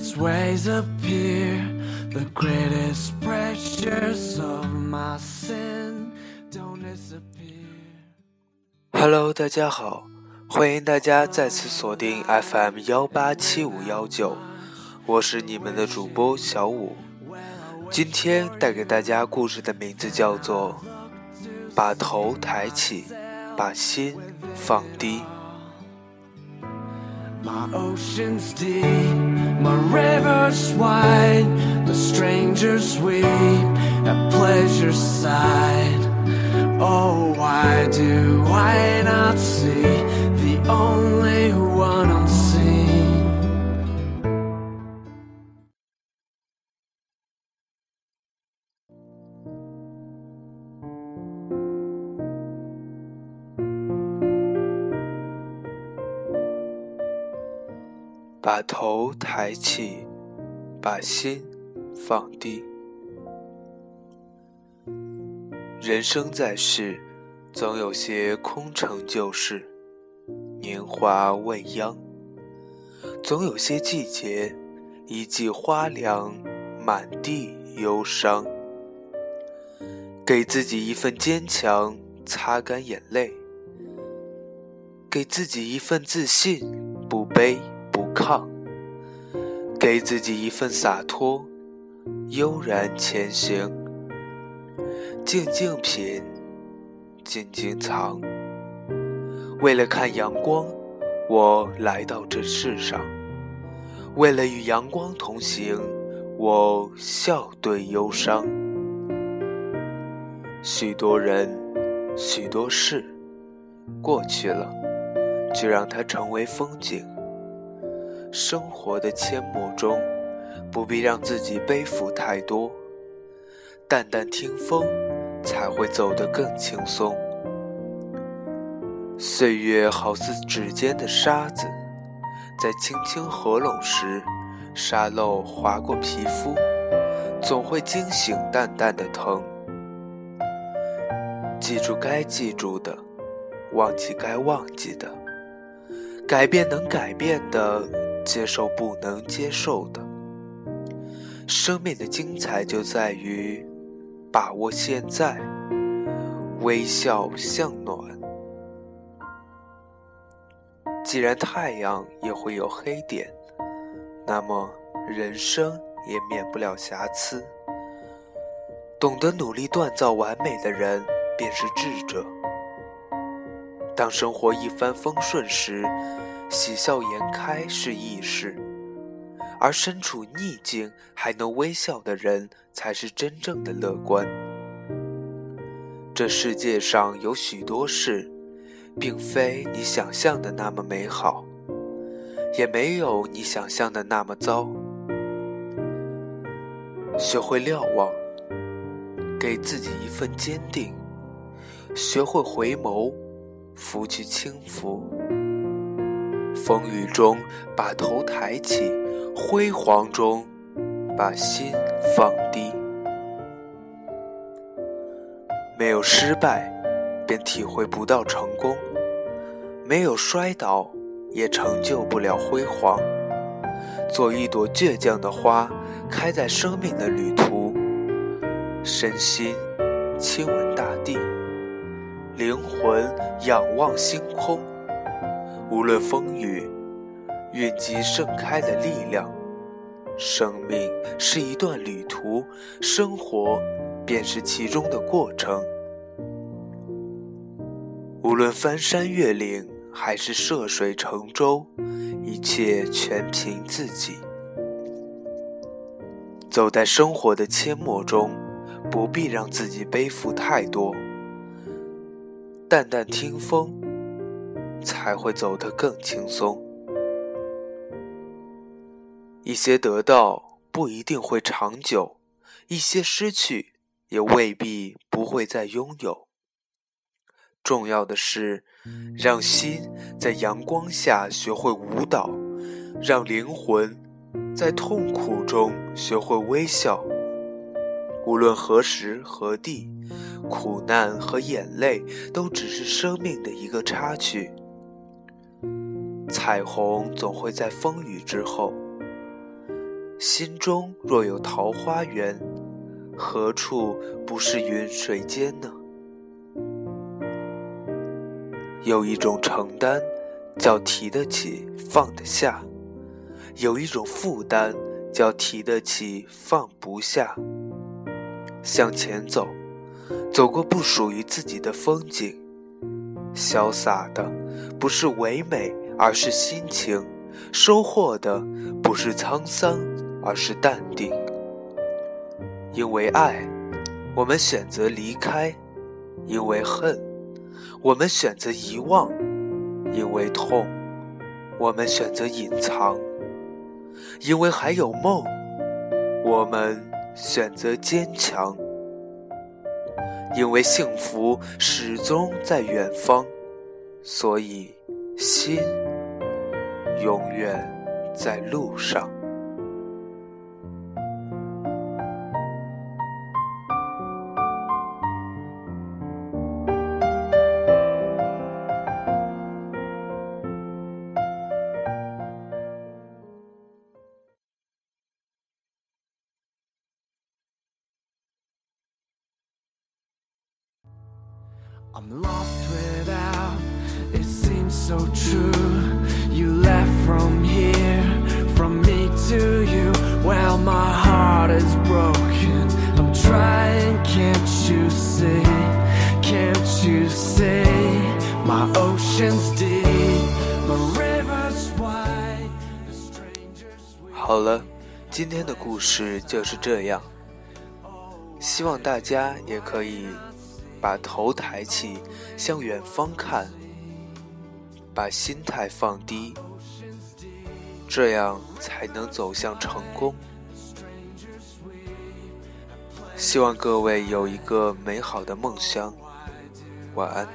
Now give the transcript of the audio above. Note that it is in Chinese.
its ways appear. The greatest pressures of my sin don't disappear. Hello，大家好，欢迎大家再次锁定 FM 幺八七五幺九，我是你们的主播小五。今天带给大家故事的名字叫做《把头抬起，把心放低》。My ocean's deep, my river's wide. The strangers weep at pleasure's side. Oh, why do I not see the only 把头抬起，把心放低。人生在世，总有些空城旧事，年华未央；总有些季节，一季花凉，满地忧伤。给自己一份坚强，擦干眼泪；给自己一份自信，不卑不亢；给自己一份洒脱，悠然前行。静静品，静静藏。为了看阳光，我来到这世上；为了与阳光同行，我笑对忧伤。许多人，许多事，过去了，就让它成为风景。生活的阡陌中，不必让自己背负太多，淡淡听风，才会走得更轻松。岁月好似指尖的沙子，在轻轻合拢时，沙漏划过皮肤，总会惊醒淡淡的疼。记住该记住的，忘记该忘记的，改变能改变的，接受不能接受的。生命的精彩就在于把握现在，微笑向暖。既然太阳也会有黑点，那么人生也免不了瑕疵。懂得努力锻造完美的人，便是智者。当生活一帆风顺时，喜笑颜开是易事；而身处逆境还能微笑的人，才是真正的乐观。这世界上有许多事，并非你想象的那么美好，也没有你想象的那么糟。学会瞭望，给自己一份坚定；学会回眸，拂去轻浮。风雨中把头抬起，辉煌中把心放低。没有失败，便体会不到成功；没有摔倒，也成就不了辉煌。做一朵倔强的花，开在生命的旅途。身心亲吻大地，灵魂仰望星空。无论风雨，蕴积盛开的力量。生命是一段旅途，生活便是其中的过程。无论翻山越岭，还是涉水乘舟，一切全凭自己。走在生活的阡陌中，不必让自己背负太多。淡淡听风，才会走得更轻松。一些得到不一定会长久，一些失去也未必不会再拥有。重要的是，让心在阳光下学会舞蹈，让灵魂在痛苦中学会微笑。无论何时何地，苦难和眼泪都只是生命的一个插曲。彩虹总会在风雨之后，心中若有桃花源，何处不是云水间呢？有一种承担，叫提得起放得下；有一种负担，叫提得起放不下。向前走，走过不属于自己的风景，潇洒的不是唯美，而是心情；收获的不是沧桑，而是淡定。因为爱，我们选择离开；因为恨。我们选择遗忘，因为痛；我们选择隐藏，因为还有梦；我们选择坚强，因为幸福始终在远方，所以心永远在路上。I'm lost without, it seems so true. 好了，今天的故事就是这样。希望大家也可以。把头抬起，向远方看，把心态放低，这样才能走向成功。希望各位有一个美好的梦乡，晚安。